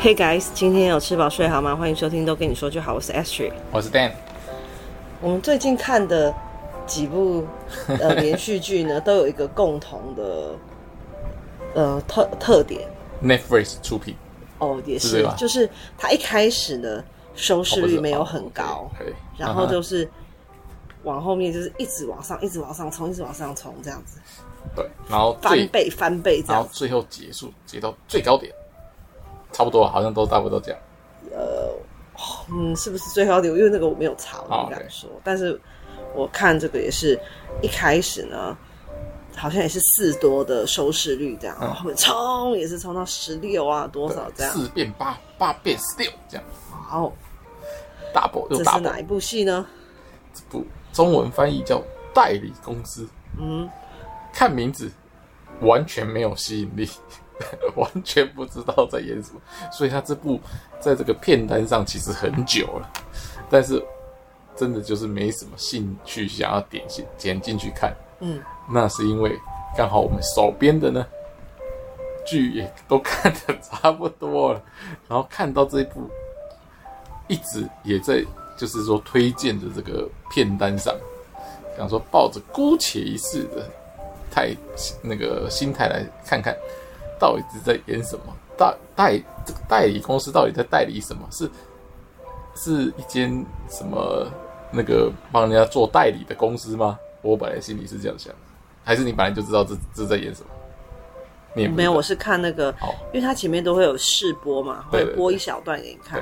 Hey guys，今天有吃饱睡好吗？欢迎收听都跟你说就好，我是 Astrid，我是 Dan。我们最近看的几部呃 连续剧呢，都有一个共同的呃特特点。Netflix 出品哦，也是，是就是它一开始呢收视率没有很高.然后就是往后面就是一直往上，一直往上冲，一直往上冲这样子。对，然后翻倍翻倍，然后最后结束结到最高点。差不多，好像都差不多这样。呃，嗯，是不是最高点？因为那个我没有查，我不敢说。但是我看这个也是一开始呢，好像也是四多的收视率这样，嗯、后面冲也是冲到十六啊，多少这样？四变八，八变十六这样。好，大波又大波。这是哪一部戏呢？这部中文翻译叫《代理公司》。嗯，看名字完全没有吸引力。完全不知道在演什么，所以他这部在这个片单上其实很久了，但是真的就是没什么兴趣想要点进点进去看。嗯，那是因为刚好我们手边的呢剧也都看的差不多了，然后看到这一部一直也在就是说推荐的这个片单上，想说抱着姑且一试的态那个心态来看看。到底是在演什么？代代这个代理公司到底在代理什么？是是一间什么那个帮人家做代理的公司吗？我本来心里是这样想，还是你本来就知道这这在演什么？你没有，我是看那个，因为它前面都会有试播嘛，会播一小段给你看。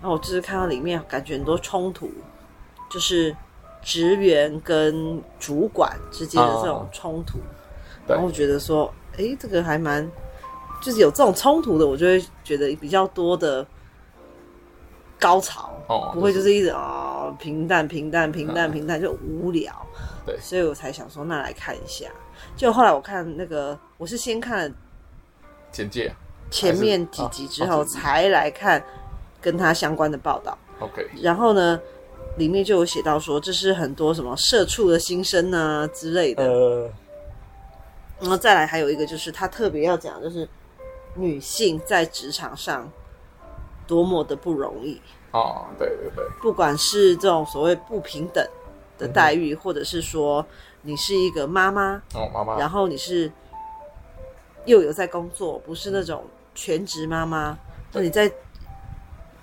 然后我就是看到里面感觉很多冲突，就是职员跟主管之间的这种冲突，哦、然后我觉得说。哎，这个还蛮，就是有这种冲突的，我就会觉得比较多的高潮哦，不会就是一直啊、哦、平淡平淡平淡平淡就无聊。对，所以我才想说，那来看一下。就后来我看那个，我是先看了简介，前面几集之后才来看跟他相关的报道。OK，然后呢，里面就有写到说，这是很多什么社畜的心声啊之类的。呃然后再来还有一个就是他特别要讲，就是女性在职场上多么的不容易哦，对对对，不管是这种所谓不平等的待遇，嗯、或者是说你是一个妈妈哦，妈妈，然后你是又有在工作，不是那种全职妈妈，那你在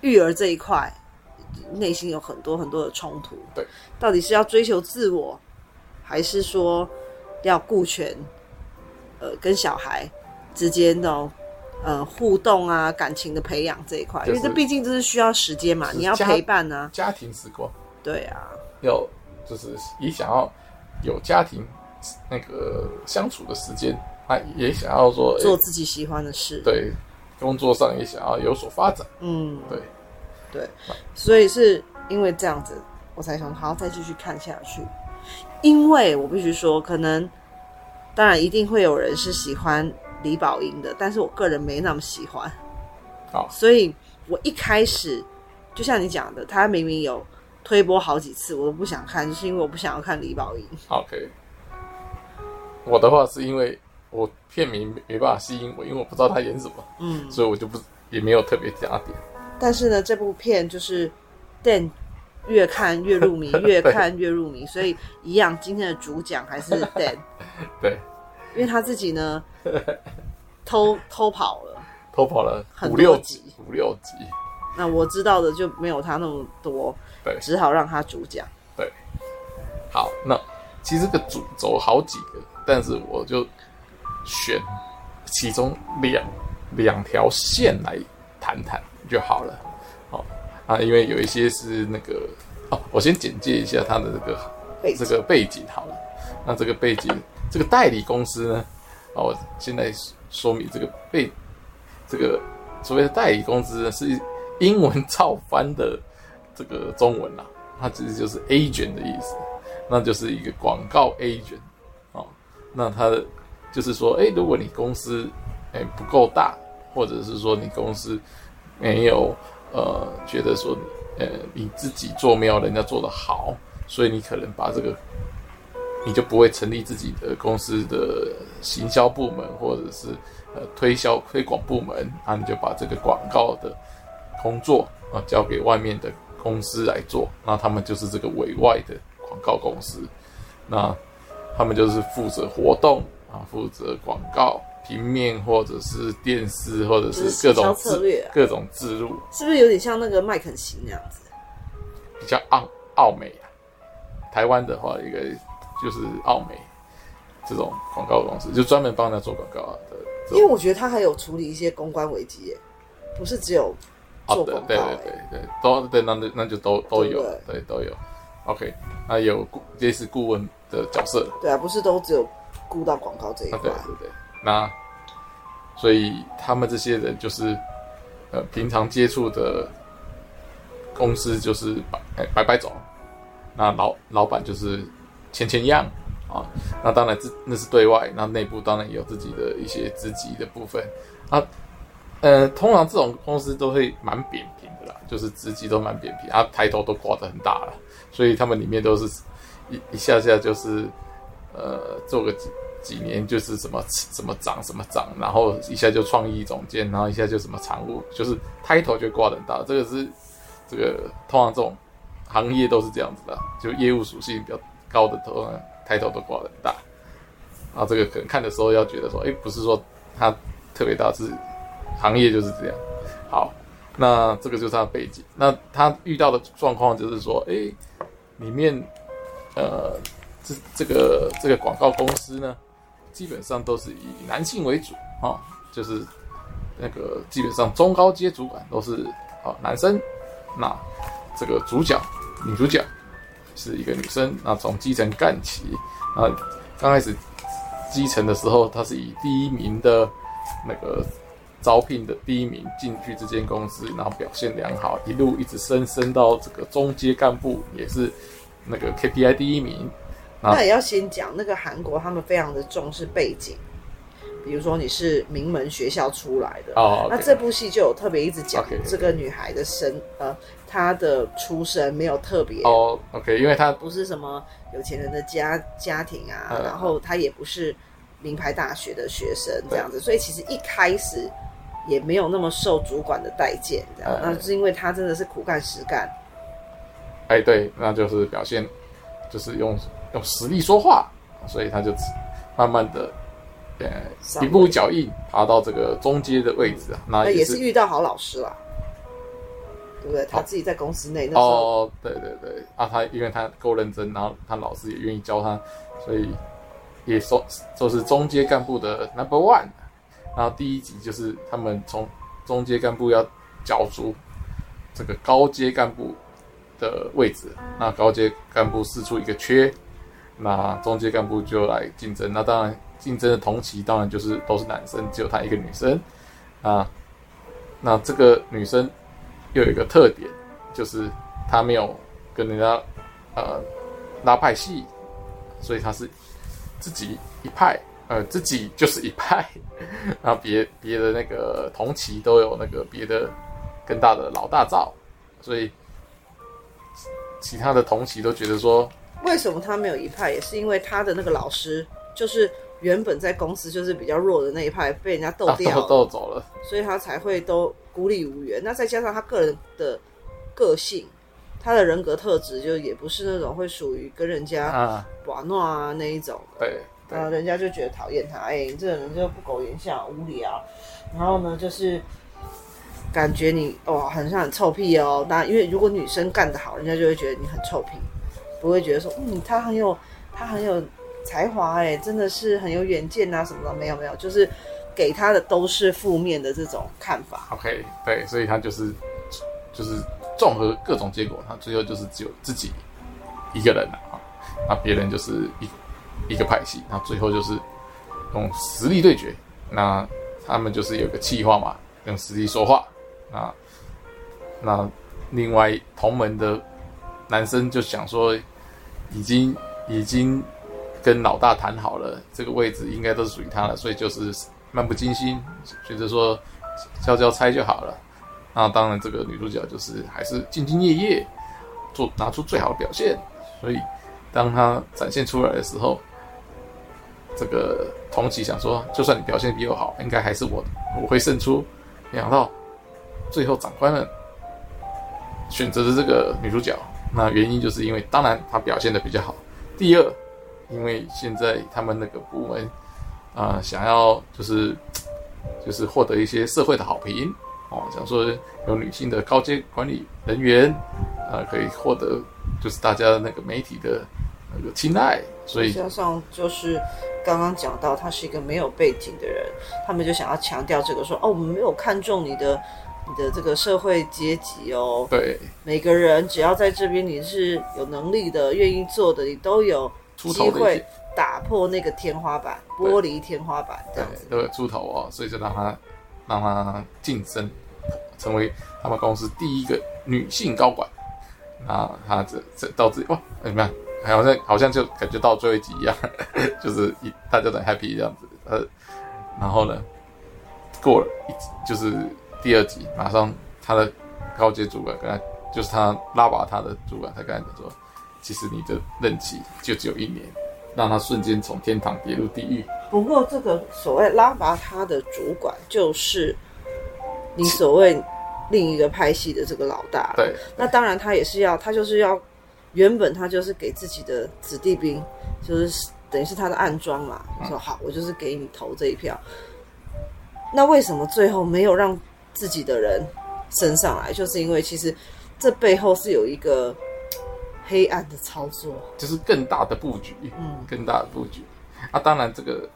育儿这一块内心有很多很多的冲突，对，到底是要追求自我，还是说要顾全？呃，跟小孩之间的呃互动啊，感情的培养这一块，因为这毕竟这是需要时间嘛，你要陪伴啊，家庭时光，对啊，要就是也想要有家庭那个相处的时间，他也想要说做自己喜欢的事，对，工作上也想要有所发展，嗯，对，对，所以是因为这样子，我才想好好再继续看下去，因为我必须说，可能。当然，一定会有人是喜欢李宝英的，但是我个人没那么喜欢。好，所以我一开始就像你讲的，他明明有推播好几次，我都不想看，就是因为我不想要看李宝英。OK，我的话是因为我片名没办法吸引我，因为我不知道他演什么，嗯，所以我就不也没有特别加点。但是呢，这部片就是电。越看越入迷，越看越入迷，所以一样，今天的主讲还是 Dan。对，因为他自己呢，偷偷跑了，偷跑了五六集，五六集。那我知道的就没有他那么多，对，只好让他主讲。对，好，那其实这个主轴好几个，但是我就选其中两两条线来谈谈就好了。啊，因为有一些是那个哦，我先简介一下他的这个这个背景好了。那这个背景，这个代理公司呢，啊，我现在说明这个背，这个所谓的代理公司呢，是英文照翻的这个中文啦，它其实就是 agent 的意思，那就是一个广告 agent 哦。那它的就是说，哎，如果你公司哎不够大，或者是说你公司没有。呃，觉得说，呃，你自己做没有人家做得好，所以你可能把这个你就不会成立自己的公司的行销部门，或者是呃推销推广部门，啊，你就把这个广告的工作啊交给外面的公司来做，那他们就是这个委外的广告公司，那他们就是负责活动啊，负责广告。平面或者是电视，或者是各种策略、啊、各种置入，是不是有点像那个麦肯锡那样子？比较奥奥美啊。台湾的话，一个就是澳美这种广告公司，就专门帮他做广告的。因为我觉得他还有处理一些公关危机耶，不是只有做广告。对对对对，都对，那那就都都有，对，对都有。OK，那有顾类似顾问的角色。对啊，不是都只有顾到广告这一块，啊、对对对。那，所以他们这些人就是，呃，平常接触的公司就是摆摆摆走，那老老板就是签签样啊。那当然这那是对外，那内部当然也有自己的一些职级的部分啊。呃，通常这种公司都会蛮扁平的啦，就是职级都蛮扁平，啊，抬头都挂得很大了，所以他们里面都是一一下下就是呃做个。几几年就是什么什么长什么长，然后一下就创意总监，然后一下就什么常务，就是 title 就挂很大。这个是这个通常这种行业都是这样子的，就业务属性比较高的头 title 都挂很大。啊这个可能看的时候要觉得说，哎，不是说他特别大，是行业就是这样。好，那这个就是他的背景。那他遇到的状况就是说，哎，里面呃这这个这个广告公司呢。基本上都是以男性为主啊，就是那个基本上中高阶主管都是啊男生，那这个主角女主角是一个女生，那从基层干起啊，刚开始基层的时候，她是以第一名的那个招聘的第一名进去这间公司，然后表现良好，一路一直升升到这个中阶干部，也是那个 KPI 第一名。那也要先讲那个韩国，他们非常的重视背景，比如说你是名门学校出来的哦。那这部戏就有特别一直讲这个女孩的身呃，她的出身没有特别哦。OK，因为她不是什么有钱人的家家庭啊，然后她也不是名牌大学的学生这样子，所以其实一开始也没有那么受主管的待见，这样。那是因为她真的是苦干实干。哎，对，那就是表现，就是用。用实力说话，所以他就慢慢的，呃，一步脚印爬到这个中阶的位置啊。那也是，遇到好老师啦，对不对？他自己在公司内那时候，哦，对对对啊，他因为他够认真，然后他老师也愿意教他，所以也说就是中阶干部的 number one。然后第一集就是他们从中阶干部要角逐这个高阶干部的位置，那高阶干部试出一个缺。那中介干部就来竞争，那当然竞争的同期当然就是都是男生，只有她一个女生啊。那这个女生又有一个特点，就是她没有跟人家呃拉派系，所以她是自己一派，呃自己就是一派。然后别别的那个同期都有那个别的更大的老大罩，所以其他的同期都觉得说。为什么他没有一派？也是因为他的那个老师，就是原本在公司就是比较弱的那一派，被人家斗掉了，斗走了，所以他才会都孤立无援。那再加上他个人的个性，他的人格特质就也不是那种会属于跟人家玩闹啊那一种。对，然后人家就觉得讨厌他，哎，你这个人就不苟言笑，无聊。然后呢，就是感觉你哦，很像很臭屁哦。那因为如果女生干得好，人家就会觉得你很臭屁。不会觉得说，嗯，他很有，他很有才华，哎，真的是很有远见啊，什么的，没有没有，就是给他的都是负面的这种看法。OK，对，所以他就是就是综合各种结果，他最后就是只有自己一个人了啊，那别人就是一一个派系，那最后就是用实力对决，那他们就是有个气话嘛，用实力说话，那那另外同门的男生就想说。已经已经跟老大谈好了，这个位置应该都是属于他的，所以就是漫不经心，觉得说交交差就好了。那当然，这个女主角就是还是兢兢业业，做拿出最好的表现。所以当她展现出来的时候，这个同期想说，就算你表现比我好，应该还是我我会胜出。没想到最后长官们选择了这个女主角，那原因就是因为，当然她表现得比较好。第二，因为现在他们那个部门啊、想要就是就是获得一些社会的好评哦，想说有女性的高阶管理人员啊、可以获得就是大家的那个媒体的那个青睐，所以加上就是刚刚讲到他是一个没有背景的人，他们就想要强调这个说哦，我们没有看中你的你的这个社会阶级哦，对，每个人只要在这边你是有能力的、愿意做的，你都有。机会打破那个天花板，玻璃天花板这样子，对，都有出头哦，所以就让他让他晋升，成为他们公司第一个女性高管。那他这这到这哇，怎么样？好像好像就感觉到最后一集一样，就是一大家都很 happy 这样子。呃，然后呢，过了一就是第二集，马上他的高阶主管跟他，就是他拉拔他的主管，他跟他讲说。其实你的任期就只有一年，让他瞬间从天堂跌入地狱。不过，这个所谓拉拔他的主管，就是你所谓另一个派系的这个老大。对，那当然他也是要，他就是要原本他就是给自己的子弟兵，就是等于是他的暗桩嘛。嗯、说好，我就是给你投这一票。那为什么最后没有让自己的人身上来？就是因为其实这背后是有一个。黑暗的操作，就是更大的布局，嗯，更大的布局。啊，当然，这个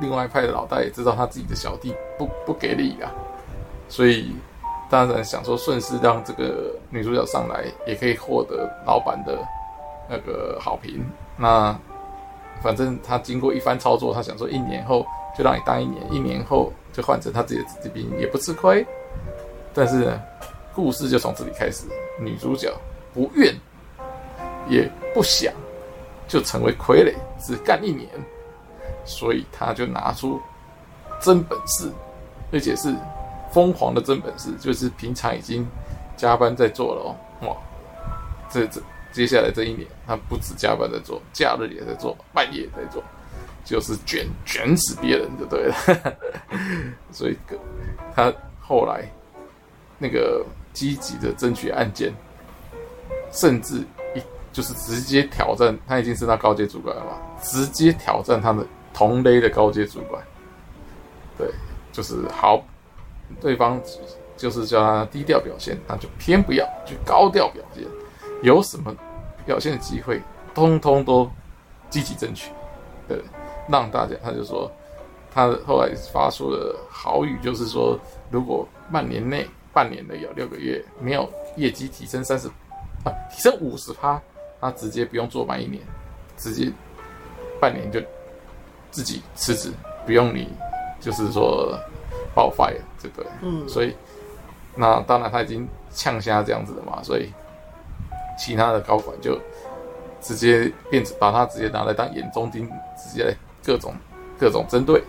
另外一派的老大也知道他自己的小弟不不给力啊，所以当然想说顺势让这个女主角上来，也可以获得老板的那个好评。那反正他经过一番操作，他想说一年后就让你当一年，一年后就换成他自己的子弟兵，也不吃亏。但是呢，故事就从这里开始，女主角不愿。也不想就成为傀儡，只干一年，所以他就拿出真本事，而且是疯狂的真本事，就是平常已经加班在做了哦，哇，这这接下来这一年，他不止加班在做，假日也在做，半夜也在做，就是卷卷死别人就对了，所以他后来那个积极的争取案件，甚至一。就是直接挑战，他已经是他高阶主管了嘛，直接挑战他的同类的高阶主管。对，就是好，对方就是叫他低调表现，他就偏不要，就高调表现。有什么表现的机会，通通都积极争取。对，让大家，他就说，他后来发出了豪语，就是说，如果半年内，半年的有六个月没有业绩提升三十，啊，提升五十趴。他直接不用做满一年，直接半年就自己辞职，不用你就是说爆发呀，对不对？嗯，所以那当然他已经呛瞎这样子的嘛，所以其他的高管就直接变成把他直接拿来当眼中钉，直接各种各种针对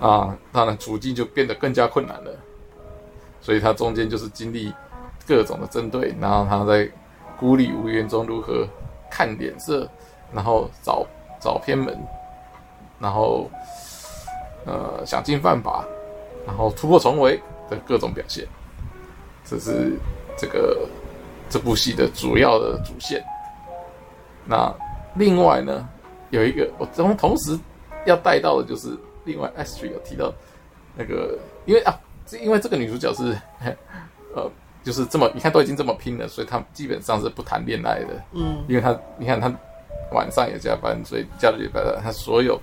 啊，当然处境就变得更加困难了，所以他中间就是经历各种的针对，然后他在。孤立无援中如何看脸色，然后找找偏门，然后呃想尽办法，然后突破重围的各种表现，这是这个这部戏的主要的主线。那另外呢，有一个我同同时要带到的就是另外 Astrid 有提到那个，因为啊，因为这个女主角是 呃。就是这么，你看都已经这么拼了，所以她基本上是不谈恋爱的。嗯，因为她，你看她晚上也加班，所以假日也加班，她所有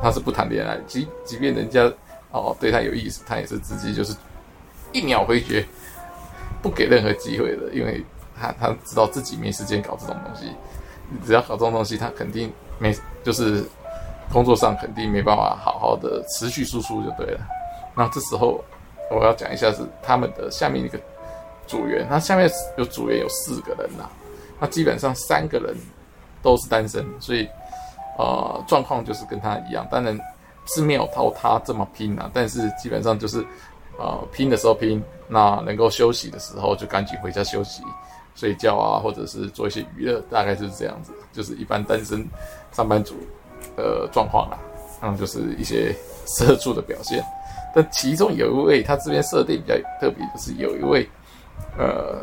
她是不谈恋爱，即即便人家哦对她有意思，她也是直接就是一秒回绝，不给任何机会的，因为她她知道自己没时间搞这种东西，你只要搞这种东西，他肯定没就是工作上肯定没办法好好的持续输出就对了。那这时候我要讲一下是他们的下面一个。组员，他下面有组员有四个人呐，那基本上三个人都是单身，所以呃状况就是跟他一样，当然是没有到他这么拼啊，但是基本上就是呃拼的时候拼，那能够休息的时候就赶紧回家休息，睡觉啊，或者是做一些娱乐，大概就是这样子，就是一般单身上班族的状况啦。嗯，就是一些社畜的表现。但其中有一位，他这边设定比较特别，就是有一位呃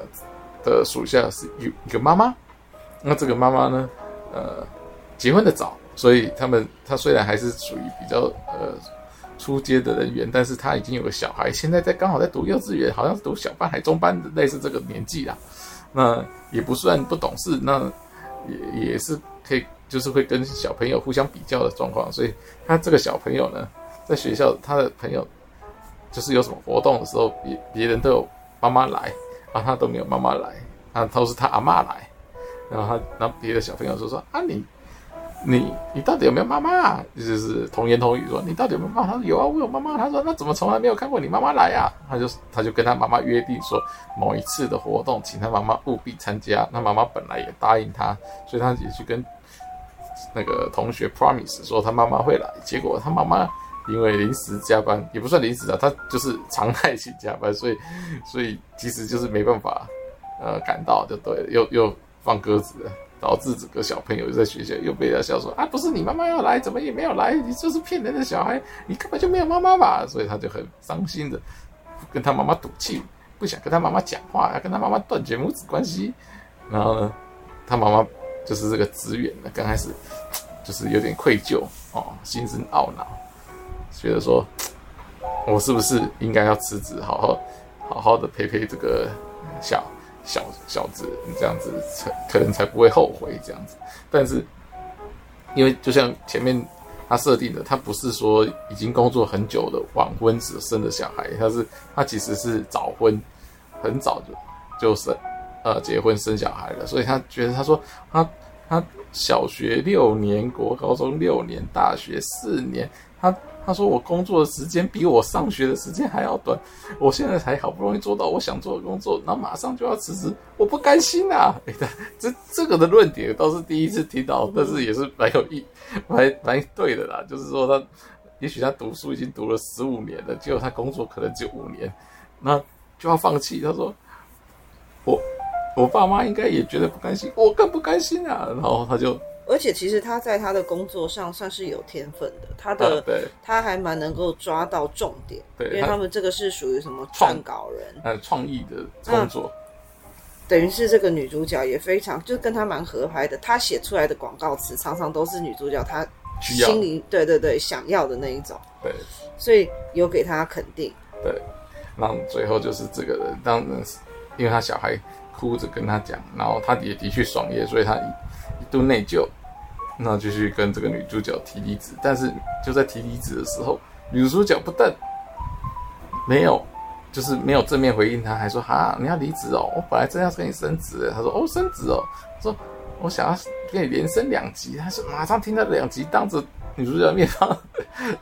的属下是有一个妈妈。那这个妈妈呢，呃，结婚的早，所以他们他虽然还是属于比较呃初阶的人员，但是他已经有个小孩，现在在刚好在读幼稚园，好像是读小班还中班，类似这个年纪啦。那也不算不懂事，那也也是可以，就是会跟小朋友互相比较的状况。所以他这个小朋友呢，在学校他的朋友就是有什么活动的时候，别别人都有妈妈来，然后，他都没有妈妈来，啊，都是他阿妈来。然后他，然后别的小朋友说说：“啊，你，你，你到底有没有妈妈啊？”就是童言童语说：“你到底有没有妈妈？”他说：“有啊，我有妈妈。”他说：“那怎么从来没有看过你妈妈来啊？”他就他就跟他妈妈约定说，某一次的活动，请他妈妈务必参加。那妈妈本来也答应他，所以他也去跟那个同学 promise 说他妈妈会来。结果他妈妈因为临时加班，也不算临时啊，他就是常态性加班，所以所以其实就是没办法呃赶到，就对了，又又。放鸽子了，导致这个小朋友在学校又被他笑说啊，不是你妈妈要来，怎么也没有来？你这是骗人的小孩，你根本就没有妈妈吧？所以他就很伤心的跟他妈妈赌气，不想跟他妈妈讲话，要跟他妈妈断绝母子关系。然后呢，他妈妈就是这个职员呢，刚开始就是有点愧疚哦，心生懊恼，觉得说，我是不是应该要辞职，好好好好的陪陪这个小。小小子，你这样子可能才不会后悔这样子。但是，因为就像前面他设定的，他不是说已经工作很久的晚婚只生的小孩，他是他其实是早婚，很早就就生呃结婚生小孩了。所以他觉得他说他他小学六年，国高中六年，大学四年，他。他说：“我工作的时间比我上学的时间还要短，我现在才好不容易做到我想做的工作，然后马上就要辞职，我不甘心啊！” 哎，这这个的论点倒是第一次听到，但是也是蛮有意、蛮蛮对的啦。就是说他，也许他读书已经读了十五年了，结果他工作可能就五年，那就要放弃。他说：“我我爸妈应该也觉得不甘心，我更不甘心啊！”然后他就。而且其实他在他的工作上算是有天分的，他的、啊、他还蛮能够抓到重点，对，因为他们这个是属于什么撰稿人，呃，创意的工作，等于是这个女主角也非常就跟他蛮合拍的，他写出来的广告词常常都是女主角她心里对对对想要的那一种，对，所以有给他肯定，对，然后最后就是这个人，当然是因为他小孩哭着跟他讲，然后他也的确爽约，所以他一一度内疚。那就去跟这个女主角提离职，但是就在提离职的时候，女主角不但没有，就是没有正面回应他，还说哈，你要离职哦，我本来真要跟你升职。他说哦，升职哦，说我想要给你连升两级。他说马上听到两级，当着女主角的面，他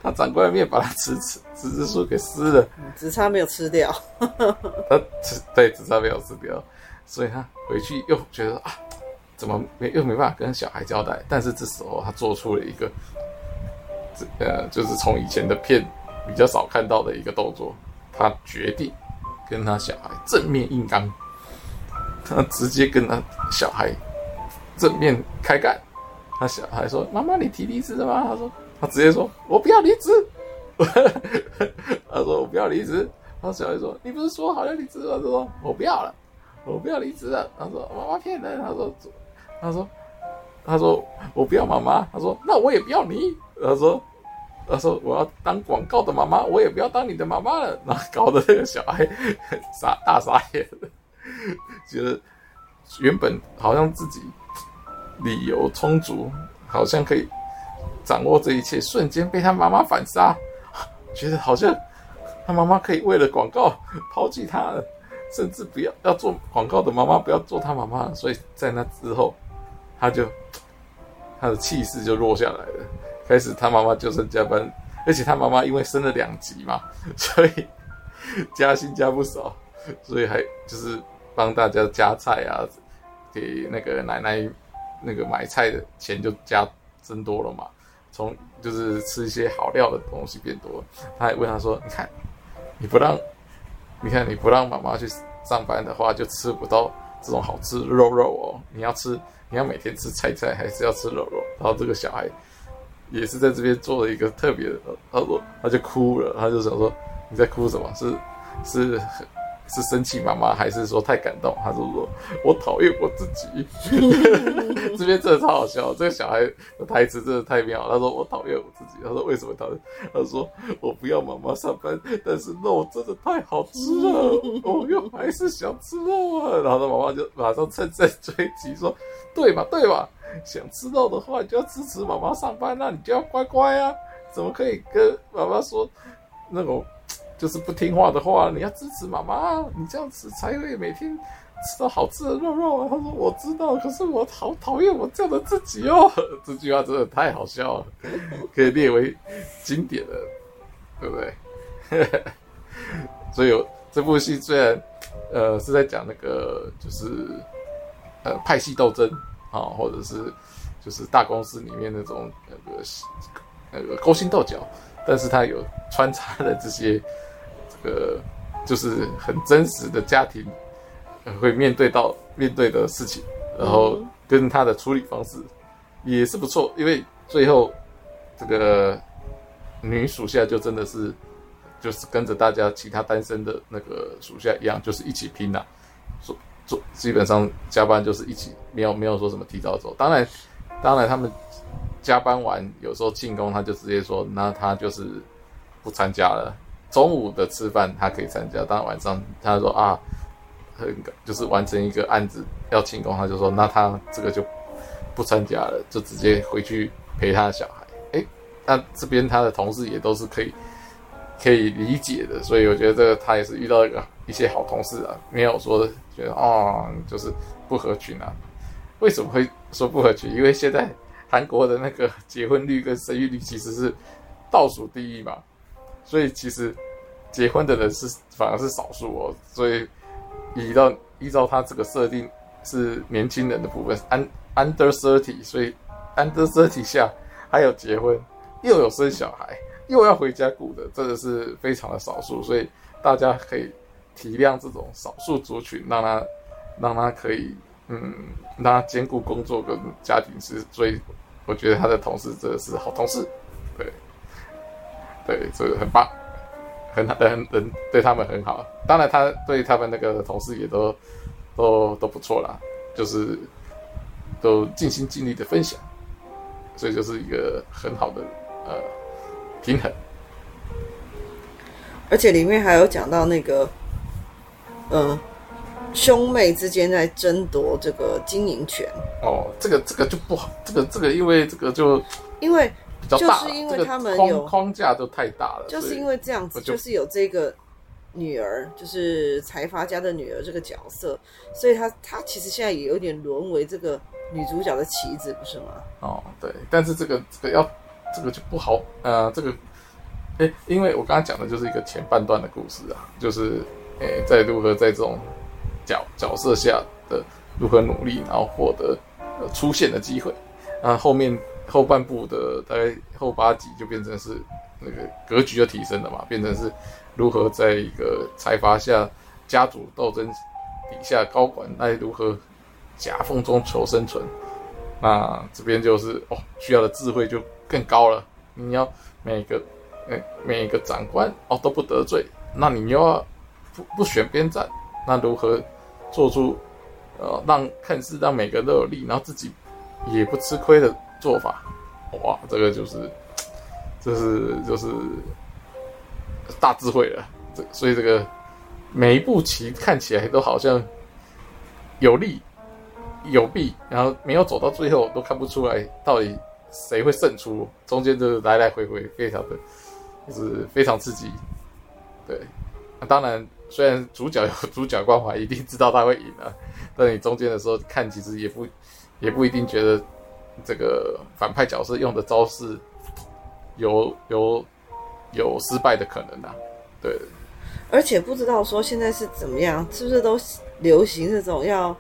他长官的面把他辞职辞职书给撕了，只差没有吃掉。他只对只差没有吃掉，所以他回去又觉得啊。怎么没又没办法跟小孩交代？但是这时候他做出了一个，这呃，就是从以前的片比较少看到的一个动作。他决定跟他小孩正面硬刚，他直接跟他小孩正面开干。他小孩说：“妈妈，你提离职了吗？”他说：“他直接说，我不要离职。”他说：“我不要离职。”他小孩说：“你不是说好要离职吗？”他说：“我不要了，我不要离职了。”他说：“妈妈骗人。”他说。他说：“他说我不要妈妈。他说那我也不要你。他说他说我要当广告的妈妈，我也不要当你的妈妈了。然后搞得那个小孩 傻大傻眼，觉得原本好像自己理由充足，好像可以掌握这一切，瞬间被他妈妈反杀，觉得好像他妈妈可以为了广告抛弃他，甚至不要要做广告的妈妈，不要做他妈妈。所以在那之后。”他就他的气势就弱下来了，开始他妈妈就算加班，而且他妈妈因为升了两级嘛，所以加薪加不少，所以还就是帮大家加菜啊，给那个奶奶那个买菜的钱就加增多了嘛，从就是吃一些好料的东西变多，他还问他说：“你看你不让，你看你不让妈妈去上班的话，就吃不到这种好吃肉肉哦，你要吃，你要每天吃菜菜，还是要吃肉肉？然后这个小孩也是在这边做了一个特别的，他说他就哭了，他就想说你在哭什么？是是。是生气妈妈，还是说太感动？他就说：“我讨厌我自己。”这边真的超好笑，这个小孩的台词真的太妙。他说：“我讨厌我自己。”他说：“为什么讨厌？”他说：“我不要妈妈上班，但是肉真的太好吃了，我又还是想吃肉啊。”然后他妈妈就马上趁胜追击说：“对嘛对嘛，想吃肉的话，你就要支持妈妈上班，那你就要乖乖啊，怎么可以跟妈妈说那种？”就是不听话的话，你要支持妈妈，你这样子才会每天吃到好吃的肉肉。他说我知道，可是我好讨厌我这样的自己哦。这句话真的太好笑了，可以列为经典的，对不对？所以这部戏虽然呃是在讲那个就是呃派系斗争啊，或者是就是大公司里面那种那个那个勾心斗角，但是他有穿插的这些。这个就是很真实的家庭会面对到面对的事情，然后跟他的处理方式也是不错，因为最后这个女属下就真的是就是跟着大家其他单身的那个属下一样，就是一起拼呐，做做基本上加班就是一起，没有没有说什么提早走。当然，当然他们加班完有时候庆功，他就直接说，那他就是不参加了。中午的吃饭他可以参加，但晚上他说啊，很就是完成一个案子要庆功，他就说那他这个就不参加了，就直接回去陪他的小孩。哎，那这边他的同事也都是可以可以理解的，所以我觉得这个他也是遇到一个一些好同事啊，没有说觉得、哦、就是不合群啊。为什么会说不合群？因为现在韩国的那个结婚率跟生育率其实是倒数第一嘛。所以其实结婚的人是反而是少数哦，所以依照依照他这个设定是年轻人的部分，under thirty，所以 under thirty 下还有结婚又有生小孩又要回家顾的，真的是非常的少数，所以大家可以体谅这种少数族群，让他让他可以嗯让他兼顾工作跟家庭是最我觉得他的同事真的是好同事，对。对，这个很棒，很很很对他们很好。当然，他对他们那个同事也都都都不错啦，就是都尽心尽力的分享，所以就是一个很好的呃平衡。而且里面还有讲到那个，嗯、呃，兄妹之间在争夺这个经营权。哦，这个这个就不好，这个这个因为这个就因为。就是因为他们有、这个、框架都太大了，就是因为这样子，就，就是有这个女儿，就是财阀家的女儿这个角色，所以她她其实现在也有点沦为这个女主角的棋子，不是吗？哦，对，但是这个这个要这个就不好，呃，这个，哎，因为我刚刚讲的就是一个前半段的故事啊，就是哎，在如何在这种角角色下的如何努力，然后获得呃出现的机会，啊，后面。后半部的大概后八集就变成是那个格局就提升了嘛，变成是如何在一个财阀下家族斗争底下高管那如何夹缝中求生存。那这边就是哦，需要的智慧就更高了。你要每个每每一个长官哦都不得罪，那你又要不不选边站，那如何做出呃让看似让每个人都有利，然后自己也不吃亏的。做法，哇，这个就是，这是就是大智慧了。这所以这个每一步棋看起来都好像有利有弊，然后没有走到最后都看不出来到底谁会胜出。中间就是来来回回，非常的就是非常刺激。对，那当然虽然主角有 主角光环，一定知道他会赢啊，但你中间的时候看，其实也不也不一定觉得。这个反派角色用的招式有有有失败的可能啊，对。而且不知道说现在是怎么样，是不是都流行这种要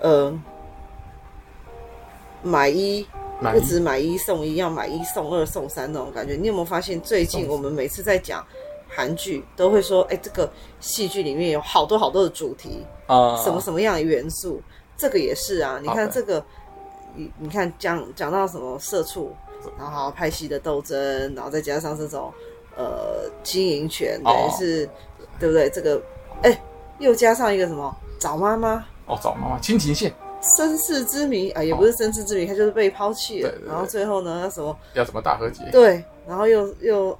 呃买一不止买一送一，要买一送二送三那种感觉？你有没有发现最近我们每次在讲韩剧都会说，哎，这个戏剧里面有好多好多的主题啊，什么什么样的元素，这个也是啊。你看这个，你你看讲讲到什么社畜，然后拍戏的斗争，然后再加上这种呃经营权，等于是对不对？这个哎，又加上一个什么找妈妈哦，找妈妈亲情线，身世之谜啊，也不是身世之谜，他就是被抛弃了，然后最后呢，要什么要什么大和解？对，然后又又。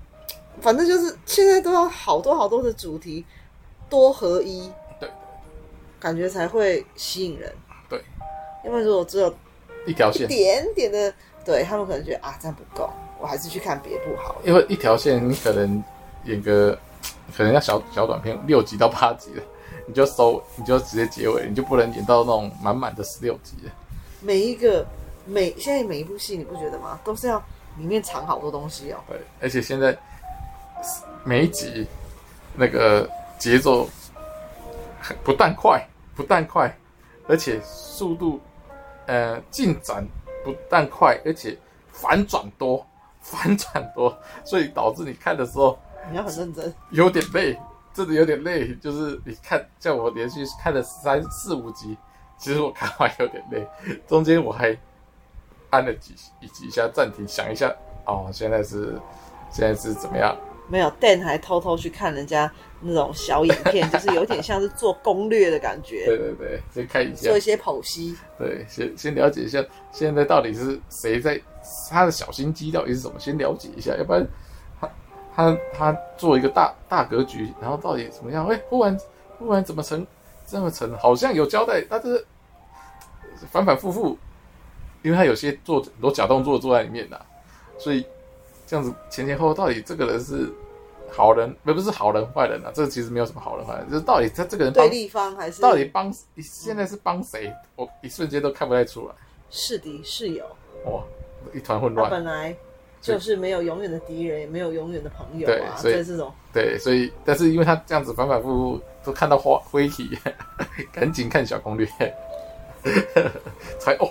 反正就是现在都要好多好多的主题，多合一，对，感觉才会吸引人。对，因为如果只有一条线，一点点的，对他们可能觉得啊，这样不够，我还是去看别部好了。因为一条线，你可能演个，可能要小小短片，六集到八集的，你就收，你就直接结尾，你就不能演到那种满满的十六集的。每一个每现在每一部戏，你不觉得吗？都是要里面藏好多东西哦。对，而且现在。每一集那个节奏不但快，不但快，而且速度呃进展不但快，而且反转多，反转多，所以导致你看的时候你要很认真，有点累，真的有点累。就是你看，叫我连续看了三四五集，其实我看完有点累，中间我还按了几几下暂停，想一下哦，现在是现在是怎么样？没有，Dan 还偷偷去看人家那种小影片，就是有点像是做攻略的感觉。对对对，先看一下，做一些剖析。对，先先了解一下现在到底是谁在他的小心机到底是什么，先了解一下，要不然他他他做一个大大格局，然后到底怎么样？哎，忽然忽然怎么成这么成？好像有交代，但是反反复复，因为他有些做很多假动作做在里面的，所以。这样子前前后后到底这个人是好人，不不是好人坏人啊？这个其实没有什么好人坏人，就是到底他这个人对立方还是到底帮现在是帮谁？我一瞬间都看不太出来。是敌是友，哇，一团混乱。本来就是没有永远的敌人，也没有永远的朋友啊。对，所以这种对，所以但是因为他这样子反反复复都看到花灰体，赶紧看小攻略，才哦，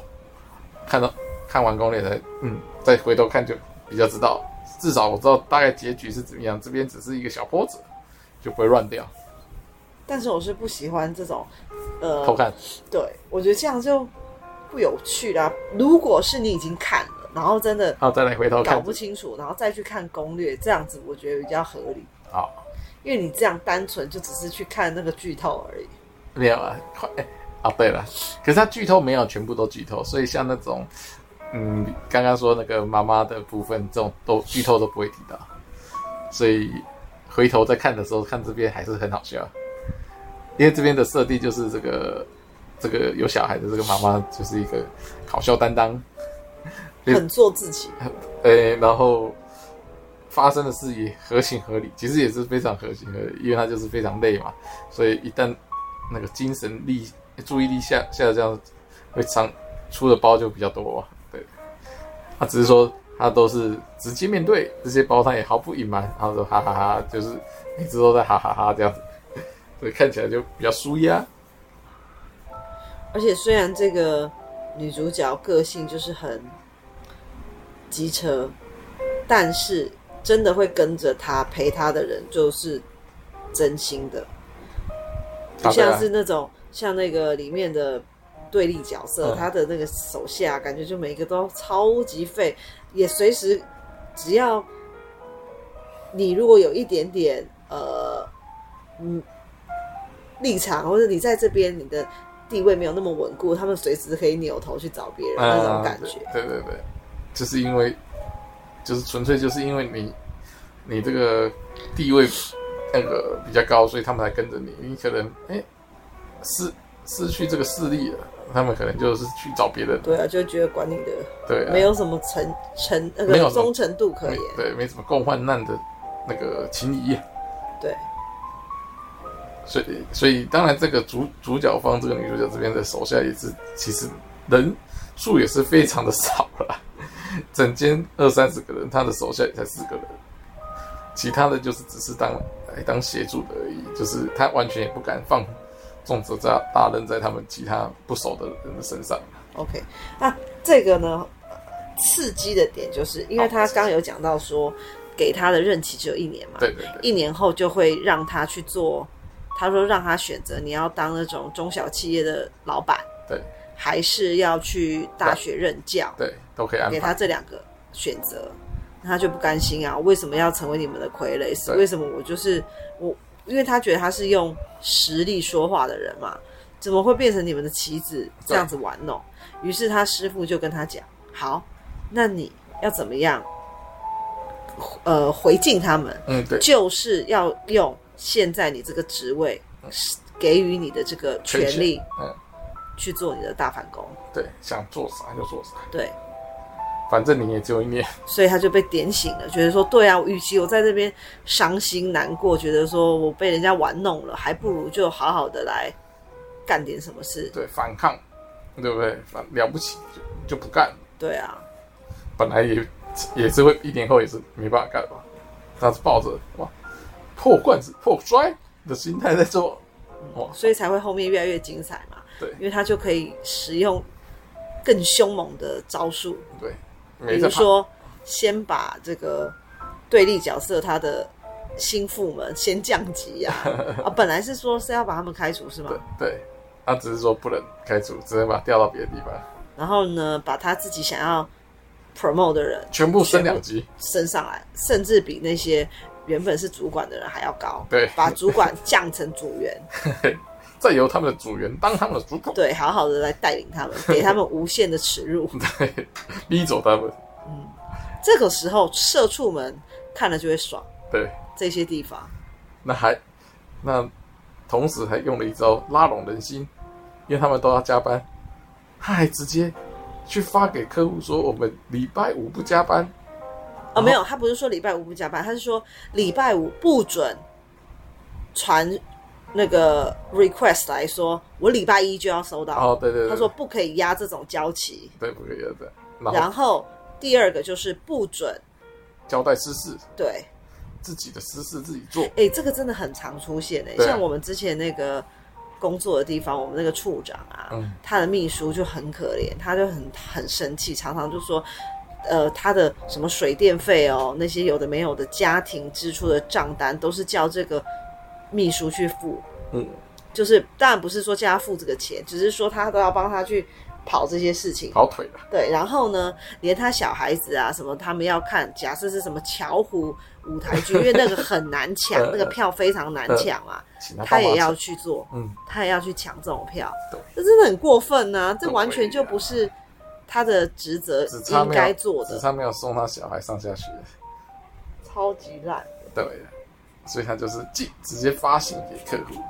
看到看完攻略才嗯，再回头看就比较知道。至少我知道大概结局是怎么样，这边只是一个小波折，就不会乱掉。但是我是不喜欢这种，呃，偷看。对，我觉得这样就不有趣啦。如果是你已经看了，然后真的，然后再来回头看，搞不清楚，然后再去看攻略，这样子我觉得比较合理。好，因为你这样单纯就只是去看那个剧透而已。没有啊，快哎，哦对了，可是他剧透没有全部都剧透，所以像那种。嗯，刚刚说那个妈妈的部分，这种都剧透都不会提到，所以回头再看的时候，看这边还是很好笑，因为这边的设定就是这个这个有小孩的这个妈妈就是一个搞笑担当，很做自己，呃，然后发生的事也合情合理，其实也是非常合情合理，因为他就是非常累嘛，所以一旦那个精神力注意力下下降，会常出的包就比较多。他只是说，他都是直接面对这些包，他也毫不隐瞒，然后说哈哈哈哈，就是一直都在哈哈哈这样子，所以看起来就比较舒压。而且虽然这个女主角个性就是很机车，但是真的会跟着她陪她的人就是真心的，不像是那种像那个里面的。对立角色，他的那个手下，嗯、感觉就每一个都超级废，也随时只要你如果有一点点呃嗯立场，或者你在这边你的地位没有那么稳固，他们随时可以扭头去找别人、嗯、那种感觉。对对对，就是因为就是纯粹就是因为你你这个地位那个比较高，所以他们才跟着你。你可能哎失失去这个势力了。他们可能就是去找别人，对啊，就觉得管理的，对、啊，没有什么诚诚那个忠诚度可言，对，没什么共患难的那个情谊，对。所以，所以当然，这个主主角方这个女主角这边的手下也是，其实人数也是非常的少了，整间二三十个人，他的手下也才四个人，其他的就是只是当来当协助的而已，就是他完全也不敢放。重责大大任在他们其他不熟的人的身上。OK，那这个呢，刺激的点就是因为他刚刚有讲到说，给他的任期只有一年嘛，对对对，一年后就会让他去做，他说让他选择你要当那种中小企业的老板，对，还是要去大学任教，对，都可以安排给他这两个选择，那他就不甘心啊，为什么要成为你们的傀儡？是为什么我就是我？因为他觉得他是用实力说话的人嘛，怎么会变成你们的棋子这样子玩弄？于是他师傅就跟他讲：好，那你要怎么样？呃，回敬他们，嗯，对，就是要用现在你这个职位给予你的这个权利，嗯，去做你的大反攻。对，想做啥就做啥。对，反正你也只有一年，所以他就被点醒了，觉得说，对啊，与其我在这边伤心难过，觉得说我被人家玩弄了，还不如就好好的来干点什么事。对，反抗，对不对？反了不起就就不干。对啊，本来也。也是会一年后也是没办法干吧，他是抱着哇破罐子破摔的心态在做，哇，所以才会后面越来越精彩嘛。对，因为他就可以使用更凶猛的招数。对，比如说先把这个对立角色他的心腹们先降级呀，啊，啊，本来是说是要把他们开除是吗？对，对，他只是说不能开除，只能把他调到别的地方。然后呢，把他自己想要。promote 的人全部升两级，升上来，甚至比那些原本是主管的人还要高。对，把主管降成组员，再由他们的组员当他们的主管。对，好好的来带领他们，给他们无限的耻辱。对，逼走他们。嗯，这个时候社畜们看了就会爽。对，这些地方，那还那同时还用了一招拉拢人心，因为他们都要加班，他还直接。去发给客户说，我们礼拜五不加班。哦，没有，他不是说礼拜五不加班，他是说礼拜五不准传那个 request 来说，我礼拜一就要收到。哦，对对对，他说不可以压这种交期，对，不可以压的。然后，然后第二个就是不准交代私事，对，自己的私事自己做。哎，这个真的很常出现哎，像我们之前那个。工作的地方，我们那个处长啊，嗯、他的秘书就很可怜，他就很很生气，常常就说，呃，他的什么水电费哦，那些有的没有的家庭支出的账单，都是叫这个秘书去付。嗯，就是当然不是说叫他付这个钱，只是说他都要帮他去跑这些事情，跑腿了。对，然后呢，连他小孩子啊什么，他们要看，假设是什么巧虎舞台剧，因为那个很难抢，那个票非常难抢啊。他，也要去做，嗯，他也要去抢这种票，对，这真的很过分呐、啊！这完全就不是他的职责应该做的。只差没有送他小孩上下学，超级烂。对，所以他就是寄直接发行给客户，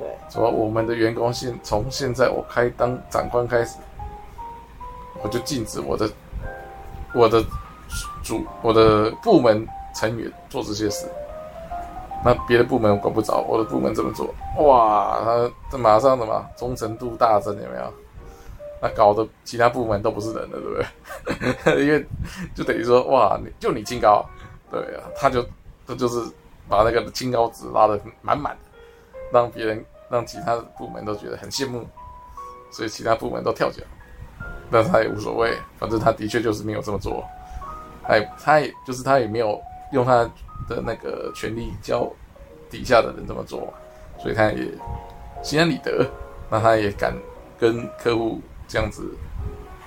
对，说我们的员工现从现在我开当长官开始，我就禁止我的我的主我的部门成员做这些事。那别的部门我管不着，我的部门这么做，哇，他这马上什么忠诚度大增，有没有？那搞得其他部门都不是人了，对不对？因为就等于说，哇，你就你清高，对啊，他就他就是把那个清高值拉的满满的，让别人让其他部门都觉得很羡慕，所以其他部门都跳脚，但是他也无所谓，反正他的确就是没有这么做，他也他也就是他也没有用他。的那个权力教底下的人这么做，所以他也心安理得，那他也敢跟客户这样子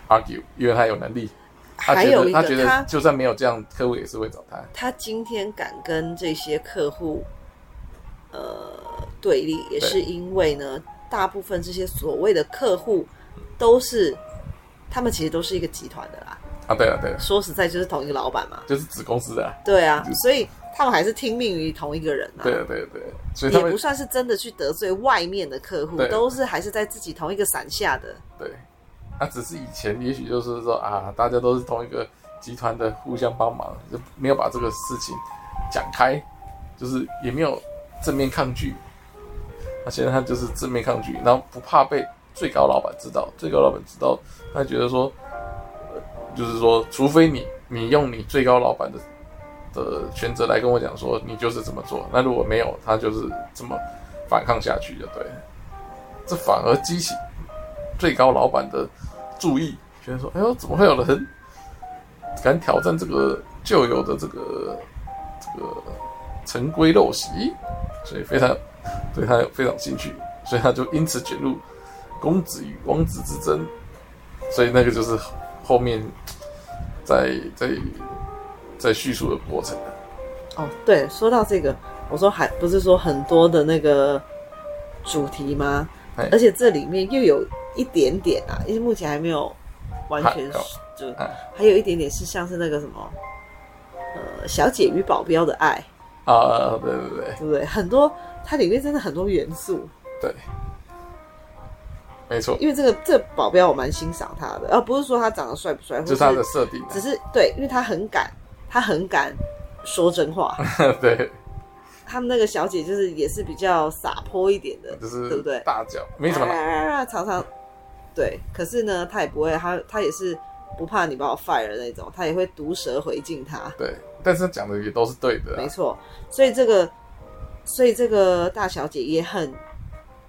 argue，因为他有能力。他觉得他觉得就算没有这样，客户也是会找他。他今天敢跟这些客户呃对立，也是因为呢，大部分这些所谓的客户都是他们其实都是一个集团的啦。啊，对啊，对啊，说实在就是同一个老板嘛，就是子公司的。对啊，所以。他们还是听命于同一个人啊！对对对，所以他们也不算是真的去得罪外面的客户，都是还是在自己同一个伞下的。对，他只是以前也许就是说啊，大家都是同一个集团的，互相帮忙，就没有把这个事情讲开，就是也没有正面抗拒。那现在他就是正面抗拒，然后不怕被最高老板知道，最高老板知道，他觉得说，就是说，除非你你用你最高老板的。的权责来跟我讲说，你就是这么做。那如果没有，他就是这么反抗下去，就对。这反而激起最高老板的注意，觉得说：“哎呦，怎么会有人敢挑战这个旧有的这个这个陈规陋习，所以非常对他有非常兴趣，所以他就因此卷入公子与王子之争，所以那个就是后面在在在叙述的过程。哦，对，说到这个，我说还不是说很多的那个主题吗？而且这里面又有一点点啊，因为目前还没有完全就还有一点点是像是那个什么，呃，小姐与保镖的爱啊，对对对，对不对？很多它里面真的很多元素，对，没错。因为这个这个保镖我蛮欣赏他的，而不是说他长得帅不帅，就是他的设定，只是对，因为他很敢，他很敢说真话，对。他们那个小姐就是也是比较洒脱一点的，就是对不对？大脚没什么，常常对，可是呢，他也不会，他他也是不怕你把我 fire 的那种，他也会毒舌回敬他。对，但是讲的也都是对的，没错。所以这个，所以这个大小姐也很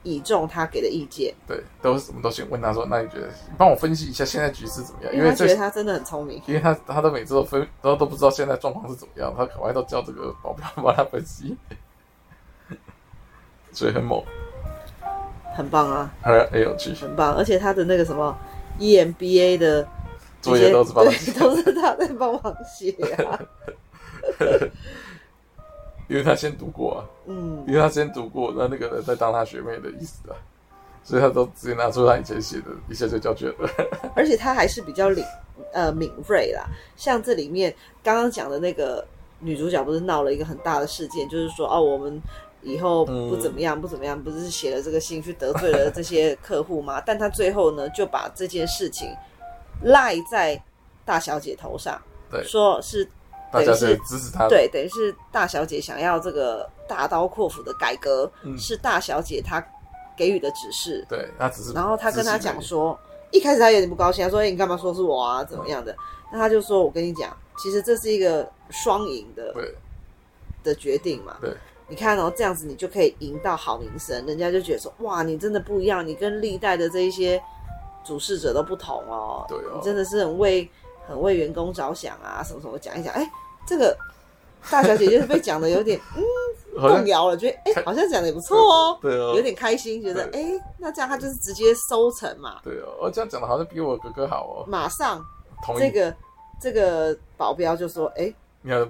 倚重他给的意见。对，都是什么都先问他说，那你觉得，帮我分析一下现在局势怎么样？因为他觉得他真的很聪明，因为他他都每次都分都都不知道现在状况是怎么样，他可能都叫这个保镖帮他分析。所以很猛，很棒啊！很很有趣，很棒。而且他的那个什么 EMBA 的作业都是帮 都是他在帮忙写啊。因为他先读过啊，嗯，因为他先读过，那那个人在当他学妹的意思啊，所以他都直接拿出他以前写的，一下就交卷了。而且他还是比较敏呃敏锐啦，像这里面刚刚讲的那个女主角，不是闹了一个很大的事件，就是说哦，我们。以后不怎么样，嗯、不怎么样，不是写了这个信去得罪了这些客户吗？但他最后呢，就把这件事情赖在大小姐头上，对，说是等于是支持他，对，等于是大小姐想要这个大刀阔斧的改革，嗯、是大小姐她给予的指示，对，她只是，然后他跟他讲说，一开始他有点不高兴，他说：“欸、你干嘛说是我啊？怎么样的？”那、嗯、他就说：“我跟你讲，其实这是一个双赢的，对。的决定嘛，对。”你看哦，这样子你就可以赢到好名声，人家就觉得说，哇，你真的不一样，你跟历代的这一些主事者都不同哦。对哦，你真的是很为很为员工着想啊，什么什么讲一讲。哎，这个大小姐就是被讲的有点嗯 动摇了，觉得哎好像讲的也不错哦。对哦，有点开心，觉得哎那这样他就是直接收成嘛。对哦，哦这样讲的好像比我哥哥好哦。马上，这个这个保镖就说，哎。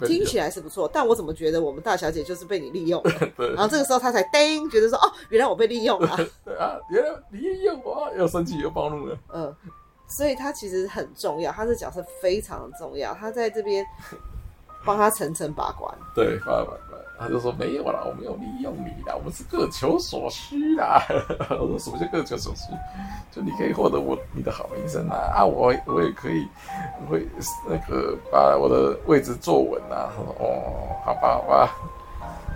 听起来是不错，但我怎么觉得我们大小姐就是被你利用了？对。然后这个时候她才叮，觉得说哦，原来我被利用了。对 啊，原来你利用我，又生气又暴怒了。嗯，所以她其实很重要，她的角色非常重要，她在这边帮他层层把关。对，把关。他就说没有啦，我没有利用你啦，我们是各求所需啦。我说什么叫各求所需？就你可以获得我你的好名声啊，啊，我我也可以会那个把我的位置坐稳啊。他说哦，好吧，好吧，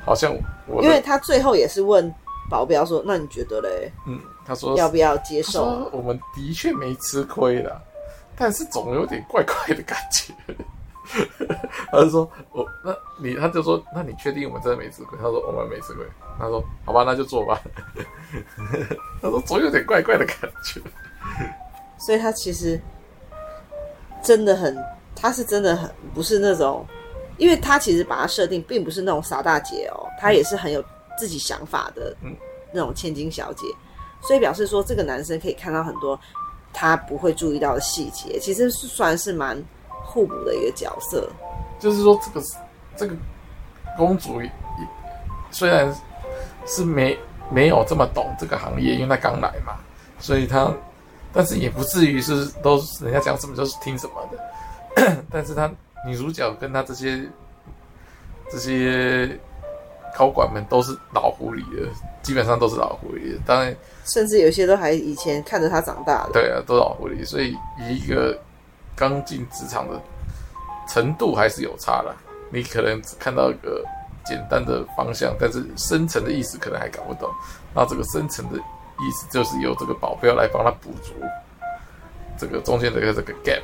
好像我因为他最后也是问保镖说，那你觉得嘞？嗯，他说要不要接受？我们的确没吃亏啦，但是总有点怪怪的感觉。他就说：“我那你，他就说，那你确定我们真的没吃亏？”他说：“我们没吃亏。”他说：“好吧，那就做吧。”他说：“总有点怪怪的感觉。”所以，他其实真的很，他是真的很不是那种，因为他其实把他设定并不是那种傻大姐哦，他也是很有自己想法的，那种千金小姐。所以表示说，这个男生可以看到很多他不会注意到的细节，其实是算是蛮。互补的一个角色，就是说，这个这个公主虽然是没没有这么懂这个行业，因为她刚来嘛，所以她，但是也不至于是都人家讲什么就是听什么的。但是她女主角跟她这些这些高管们都是老狐狸的，基本上都是老狐狸的。当然，甚至有些都还以前看着她长大的。对啊，都老狐狸，所以以一个。刚进职场的程度还是有差啦，你可能只看到一个简单的方向，但是深层的意思可能还搞不懂。那这个深层的意思就是由这个保镖来帮他补足这个中间的这个 gap，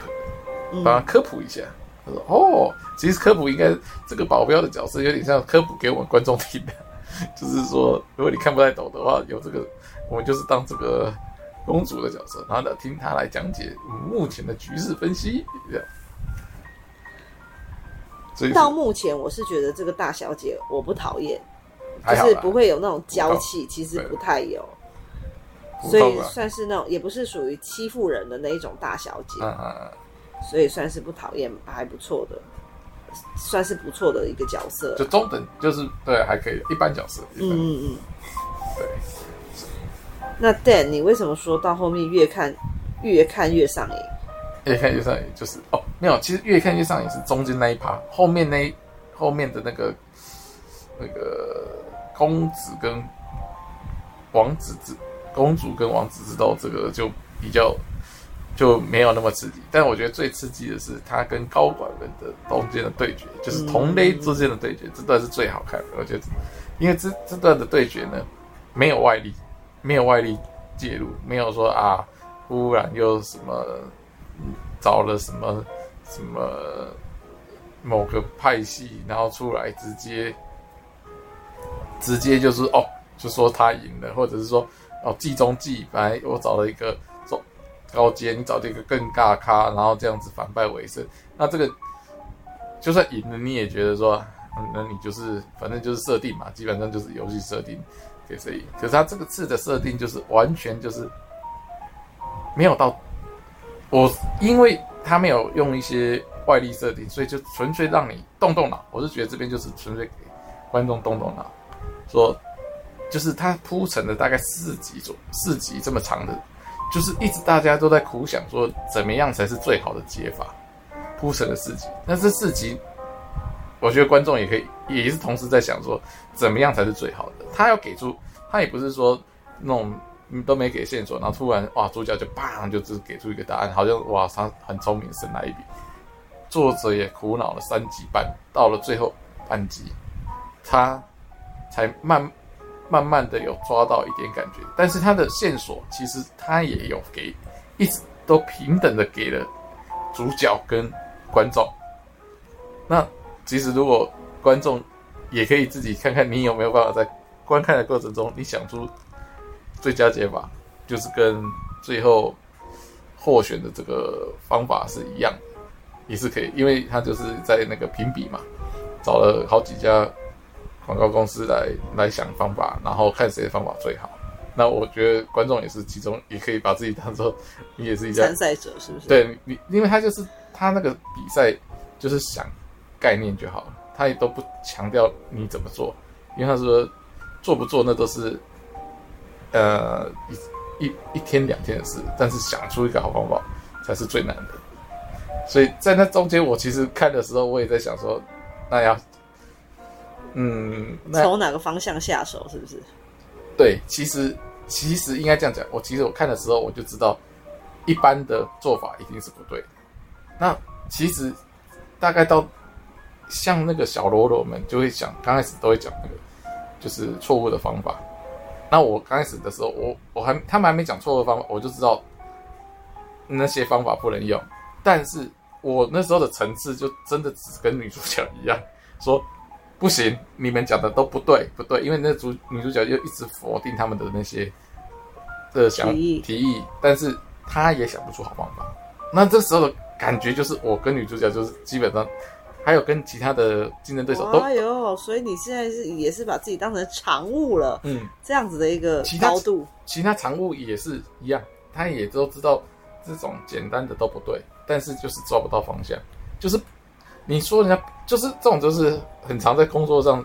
帮他科普一下。他说：“哦，其实科普应该这个保镖的角色有点像科普给我们观众听的，就是说如果你看不太懂的话，有这个我们就是当这个。”公主的角色，然后呢，听她来讲解目前的局势分析，这样。所以到目前我是觉得这个大小姐我不讨厌，就是不会有那种娇气，其实不太有，所以算是那种也不是属于欺负人的那一种大小姐，嗯嗯嗯，所以算是不讨厌，还不错的，算是不错的一个角色，就中等，就是对还可以，一般角色，嗯嗯嗯，对。那 Dan，你为什么说到后面越看越看越上瘾？越看越上瘾，就是哦，没有，其实越看越上瘾是中间那一趴，后面那后面的那个那个公子跟王子之，公主跟王子之道这个就比较就没有那么刺激。但我觉得最刺激的是他跟高管们的中间的对决，就是同类之间的对决，这段是最好看的。我觉得，因为这这段的对决呢，没有外力。没有外力介入，没有说啊，忽然又什么找了什么什么某个派系，然后出来直接直接就是哦，就说他赢了，或者是说哦，计中计，反正我找了一个中高阶，你找了一个更尬咖，然后这样子反败为胜，那这个就算赢了，你也觉得说，那你就是反正就是设定嘛，基本上就是游戏设定。给谁赢？可是他这个字的设定就是完全就是没有到我，因为他没有用一些外力设定，所以就纯粹让你动动脑。我是觉得这边就是纯粹给观众动动脑，说就是他铺陈了大概四集左四集这么长的，就是一直大家都在苦想说怎么样才是最好的解法，铺陈了四集。那这四集，我觉得观众也可以也是同时在想说。怎么样才是最好的？他要给出，他也不是说那种都没给线索，然后突然哇，主角就砰就只给出一个答案，好像哇他很聪明，神来一笔。作者也苦恼了三集半，到了最后半集，他才慢慢慢的有抓到一点感觉。但是他的线索其实他也有给，一直都平等的给了主角跟观众。那其实如果观众。也可以自己看看，你有没有办法在观看的过程中，你想出最佳解法，就是跟最后获选的这个方法是一样的，也是可以，因为他就是在那个评比嘛，找了好几家广告公司来来想方法，然后看谁的方法最好。那我觉得观众也是其中，也可以把自己当做你也是一家参赛者，是不是？对你，因为他就是他那个比赛就是想概念就好了。他也都不强调你怎么做，因为他说做不做那都是呃一一一天两天的事，但是想出一个好方法才是最难的。所以在那中间，我其实看的时候，我也在想说，那要嗯，从哪个方向下手，是不是？对，其实其实应该这样讲，我其实我看的时候，我就知道一般的做法一定是不对的。那其实大概到。像那个小喽啰们就会讲，刚开始都会讲那个，就是错误的方法。那我刚开始的时候，我我还他们还没讲错误的方法，我就知道那些方法不能用。但是我那时候的层次就真的只跟女主角一样，说不行，你们讲的都不对，不对，因为那主女主角就一直否定他们的那些的想提议，但是她也想不出好方法。那这时候的感觉就是，我跟女主角就是基本上。还有跟其他的竞争对手都，哎呦，所以你现在是也是把自己当成常务了，嗯，这样子的一个高度。其他常务也是一样，他也都知道这种简单的都不对，但是就是抓不到方向。就是你说人家就是这种，就是很常在工作上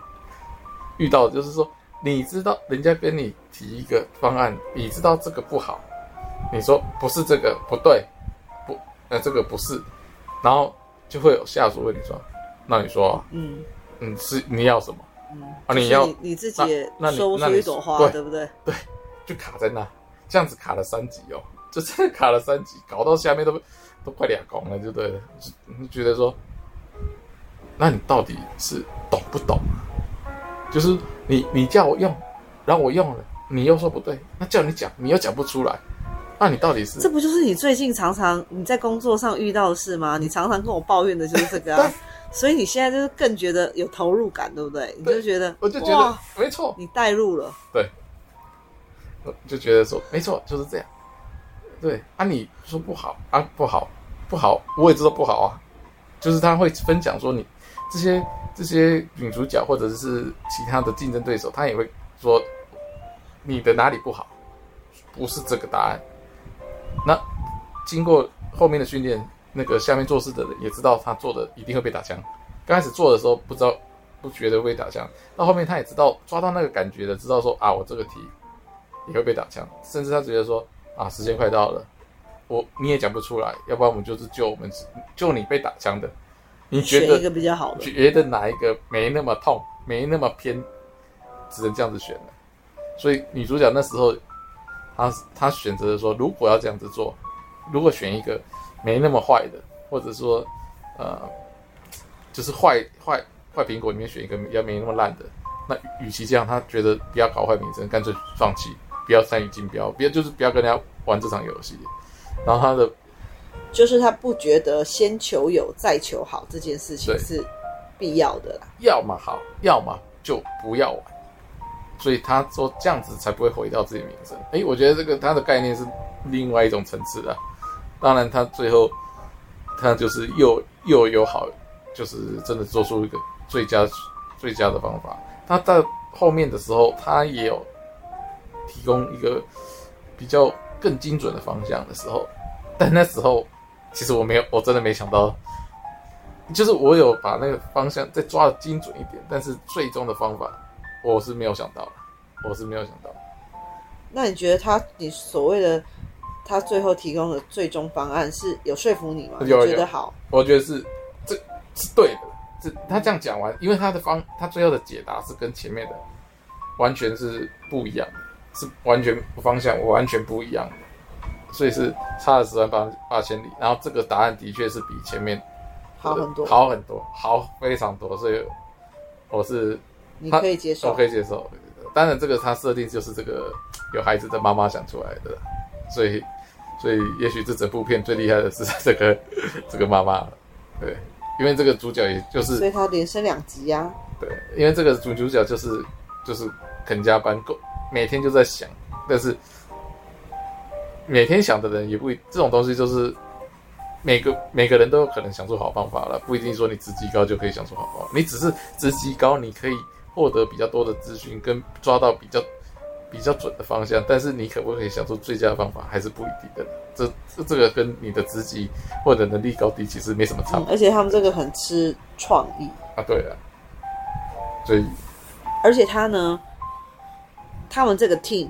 遇到，就是说你知道人家跟你提一个方案，你知道这个不好，你说不是这个不对，不，那这个不是，然后就会有下属问你说。那你说、啊，嗯你，是你要什么？嗯啊，你要你，自己也收不出一朵花，对，对不对？对，就卡在那，这样子卡了三级哦，就真的卡了三级，搞到下面都都快两公了，就对了。你觉得说，那你到底是懂不懂？就是你你叫我用，然后我用了，你又说不对，那叫你讲，你又讲不出来，那你到底是？这不就是你最近常常你在工作上遇到的事吗？你常常跟我抱怨的就是这个啊。所以你现在就是更觉得有投入感，对不对？对，你就觉得，我就觉得没错，你带入了。对，我就觉得说没错，就是这样。对啊，你说不好啊，不好，不好，我也知道不好啊，就是他会分享说你这些这些女主角或者是其他的竞争对手，他也会说你的哪里不好，不是这个答案。那经过后面的训练，那个下面做事的人也知道他做的一定会被打枪。刚开始做的时候不知道，不觉得会被打枪，到后面他也知道抓到那个感觉的，知道说啊，我这个题也会被打枪，甚至他觉得说啊，时间快到了，我你也讲不出来，要不然我们就是救我们救你被打枪的，你觉得选一个比较好的，觉得哪一个没那么痛，没那么偏，只能这样子选了。所以女主角那时候，她她选择说，如果要这样子做，如果选一个没那么坏的，或者说呃，就是坏坏。坏苹果里面选一个比较没那么烂的，那与其这样，他觉得不要搞坏名声，干脆放弃，不要参与竞标，不要就是不要跟人家玩这场游戏。然后他的就是他不觉得先求有再求好这件事情是必要的啦，要么好，要么就不要玩。所以他说这样子才不会毁掉自己名声。诶，我觉得这个他的概念是另外一种层次的。当然，他最后他就是又又有好，就是真的做出一个。最佳最佳的方法，他在后面的时候，他也有提供一个比较更精准的方向的时候，但那时候其实我没有，我真的没想到，就是我有把那个方向再抓的精准一点，但是最终的方法我是没有想到，我是没有想到。那你觉得他你所谓的他最后提供的最终方案是有说服你吗？有，觉得好？我觉得是这是对的。他这样讲完，因为他的方，他最后的解答是跟前面的完全是不一样，是完全方向完全不一样的，所以是差了十万八八千里。然后这个答案的确是比前面好很多，好很多，好非常多。所以我是你可以接受，我可以接受。当然，这个他设定就是这个有孩子的妈妈想出来的，所以所以也许这整部片最厉害的是这个这个妈妈，对。因为这个主角也就是，所以他连升两级呀、啊。对，因为这个主主角就是就是肯加班，够每天就在想，但是每天想的人也不一，这种东西就是每个每个人都有可能想出好方法了，不一定说你职级高就可以想出好方法。你只是职级高，你可以获得比较多的资讯，跟抓到比较比较准的方向，但是你可不可以想出最佳的方法，还是不一定的。这这这个跟你的职级或者能力高低其实没什么差、嗯。而且他们这个很吃创意啊，对啊，所以而且他呢，他们这个 team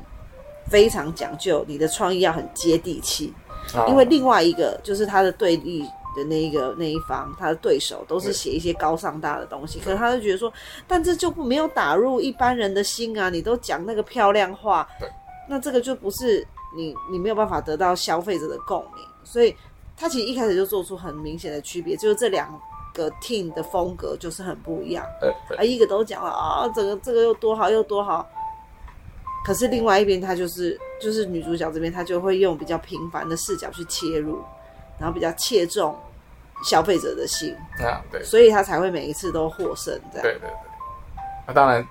非常讲究，你的创意要很接地气。啊、因为另外一个就是他的对立的那一个那一方，他的对手都是写一些高尚大的东西，可是他就觉得说，但这就没有打入一般人的心啊！你都讲那个漂亮话，那这个就不是。你你没有办法得到消费者的共鸣，所以他其实一开始就做出很明显的区别，就是这两个 team 的风格就是很不一样。啊，一个都讲了啊，这个这个又多好又多好，可是另外一边他就是就是女主角这边，她就会用比较平凡的视角去切入，然后比较切中消费者的心啊，对，所以他才会每一次都获胜。这样，对对对，那当然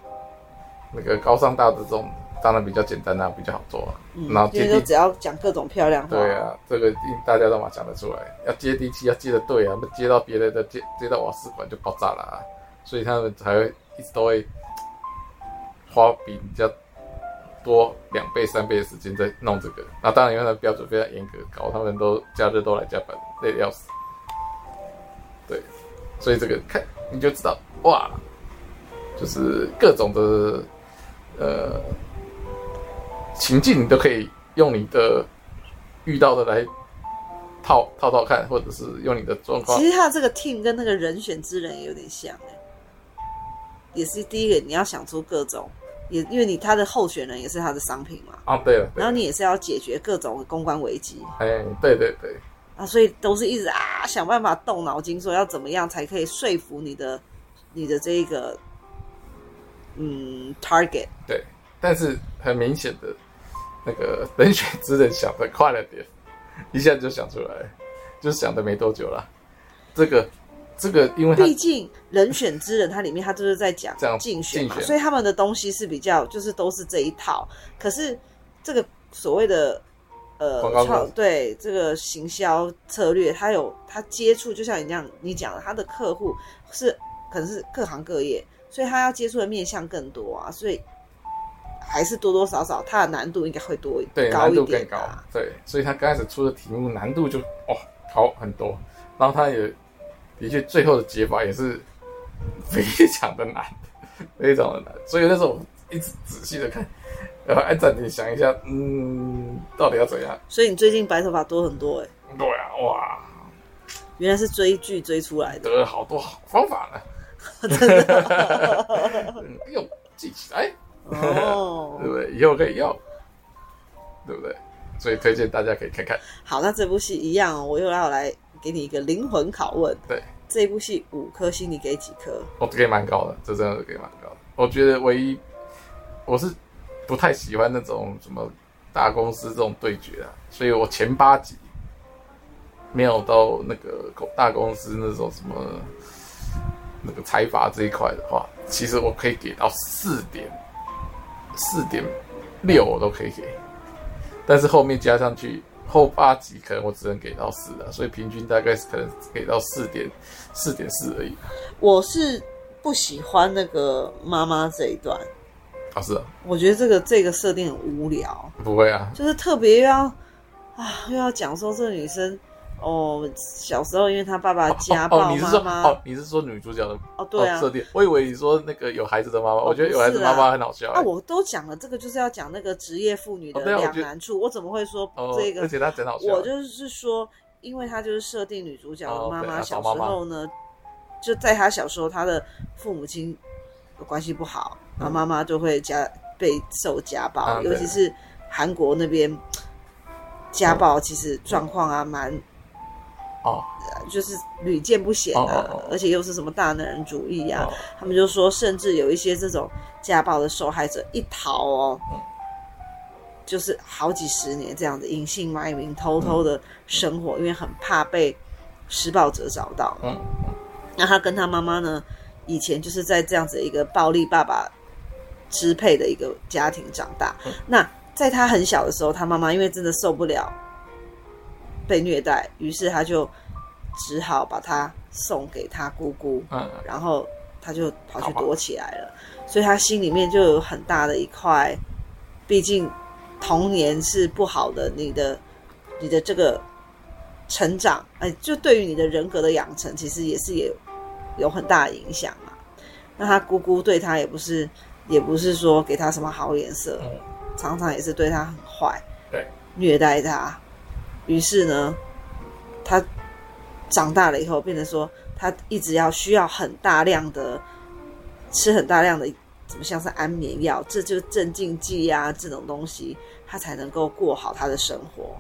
那个高尚大的这种。当然比较简单啊，比较好做啊。嗯、然后接地，只要讲各种漂亮话。对啊，这个大家都嘛讲得出来。要接地气，要接得对啊，那接到别人的接接到瓦斯管就爆炸了啊。所以他们才会一直都会花比比较多两倍、三倍的时间在弄这个。那当然，因为他标准非常严格，搞他们都假日都来加班，累得要死。对，所以这个看你就知道哇，就是各种的呃。情境你都可以用你的遇到的来套套套看，或者是用你的状况。其实他这个 team 跟那个人选之人有点像，也是第一个你要想出各种，也因为你他的候选人也是他的商品嘛。啊，对了。然后你也是要解决各种公关危机。哎，对对对。啊，所以都是一直啊想办法动脑筋，说要怎么样才可以说服你的你的这一个嗯 target。对。但是很明显的，那个 人选之人想的快了点，一下子就想出来，就想的没多久了。这个，这个，因为毕竟人选之人，它里面他就是在讲竞选嘛，所以他们的东西是比较就是都是这一套。可是这个所谓的呃，对这个行销策略，他有他接触，就像你这样你讲的，他的客户是可能是各行各业，所以他要接触的面向更多啊，所以还是多多少少他的难度应该会多一点，对，难度更高，对，所以他刚开始出的题目难度就哦高很多，然后他也的确最后的解法也是非常的难，非常的难，所以那时候一直仔细的看。然后按暂停想一下，嗯，到底要怎样？所以你最近白头发多很多哎、欸。对啊，哇，原来是追剧追出来的。得了好多好方法呢，真的，用记起来哦，对不对？以后可以用，对不对？所以推荐大家可以看看。好，那这部戏一样哦，我又要来给你一个灵魂拷问。对，这部戏五颗星，你给几颗？我给蛮高的，这真的是给蛮高的。我觉得唯一我是。不太喜欢那种什么大公司这种对决啊，所以我前八集没有到那个大公司那种什么那个财阀这一块的话，其实我可以给到四点四点六，我都可以给，但是后面加上去后八集可能我只能给到四了，所以平均大概是可能给到四点四点四而已。我是不喜欢那个妈妈这一段。啊，是啊，我觉得这个这个设定很无聊。不会啊，就是特别要啊，又要讲说这个女生哦，小时候因为他爸爸家暴妈妈。哦，你是说哦，你是说女主角的哦？对啊，设定。我以为你说那个有孩子的妈妈，我觉得有孩子妈妈很好笑。啊，我都讲了，这个就是要讲那个职业妇女的两难处。我怎么会说这个？而且他真好笑。我就是说，因为他就是设定女主角的妈妈小时候呢，就在他小时候，他的父母亲关系不好。然后妈妈就会家被受家暴，啊、尤其是韩国那边家暴，其实状况啊蛮哦，就是屡见不鲜啊，哦、而且又是什么大男人主义啊，哦、他们就说，甚至有一些这种家暴的受害者一逃哦，嗯、就是好几十年这样子隐姓埋名，偷偷的生活，嗯、因为很怕被施暴者找到。嗯，那他跟他妈妈呢，以前就是在这样子一个暴力爸爸。支配的一个家庭长大，嗯、那在他很小的时候，他妈妈因为真的受不了被虐待，于是他就只好把他送给他姑姑，嗯，然后他就跑去躲起来了，所以他心里面就有很大的一块，毕竟童年是不好的，你的你的这个成长，哎，就对于你的人格的养成，其实也是也有很大的影响嘛。那他姑姑对他也不是。也不是说给他什么好脸色，嗯、常常也是对他很坏，对，虐待他。于是呢，他长大了以后，变成说他一直要需要很大量的吃很大量的，怎么像是安眠药，这就是镇静剂啊这种东西，他才能够过好他的生活。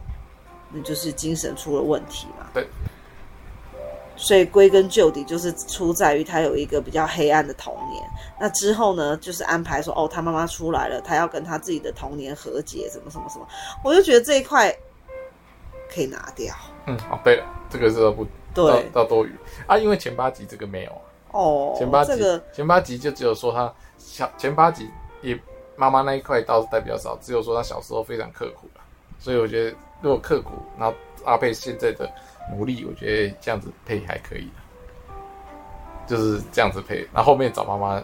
那就是精神出了问题嘛。对。所以归根究底，就是出在于他有一个比较黑暗的童年。那之后呢，就是安排说，哦，他妈妈出来了，他要跟他自己的童年和解，什么什么什么。我就觉得这一块可以拿掉。嗯，哦，对了，这个是不对，到多余啊，因为前八集这个没有哦，前八集、这个、前八集就只有说他小前八集也妈妈那一块倒是带比较少，只有说他小时候非常刻苦，所以我觉得如果刻苦，然后搭配现在的。努力，我觉得这样子配还可以，就是这样子配。然后后面找妈妈，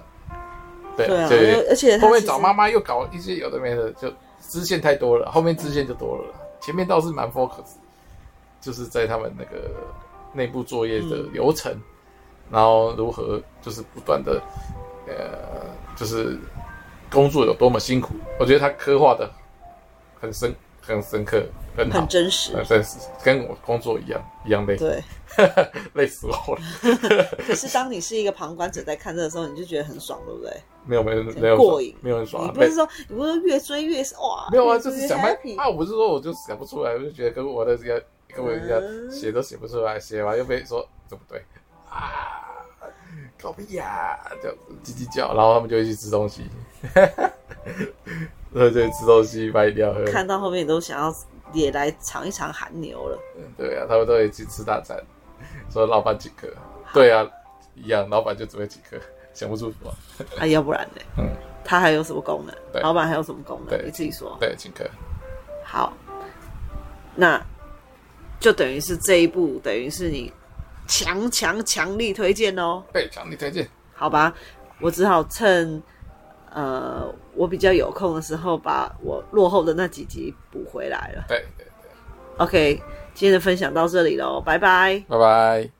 对，对啊，对，而且后面找妈妈又搞一些有的没的，就支线太多了，后面支线就多了。前面倒是蛮 focus，就是在他们那个内部作业的流程，嗯、然后如何就是不断的，呃，就是工作有多么辛苦，我觉得他刻画的很深。很深刻，很很真实，很真实，跟我工作一样，一样累。对，累死我了。可是当你是一个旁观者在看这个时候，你就觉得很爽，对不对？没有，没有，没有过瘾，没有很爽。你不是说，你不是说越追越哇？没有啊，就是想办法。啊，我不是说，我就想不出来，我就觉得跟我的这个跟我一样，写都写不出来，写完又被说这不对啊，搞屁呀，就叽叽叫，然后他们就会去吃东西。对对，吃东西买饮料喝。看到后面都想要也来尝一尝韩牛了。对啊，他们都会去吃大餐，说老板几颗？对啊，一样，老板就只会几颗，想不出什么。啊，要不然呢？嗯，他还有什么功能？老板还有什么功能？你自己说。对，请客。好，那就等于是这一部，等于是你强强强力推荐哦。对，强力推荐。好吧，我只好趁呃我比较有空的时候，把我落后的那几集补回来了。对对对。OK，今天的分享到这里喽，拜拜。拜拜。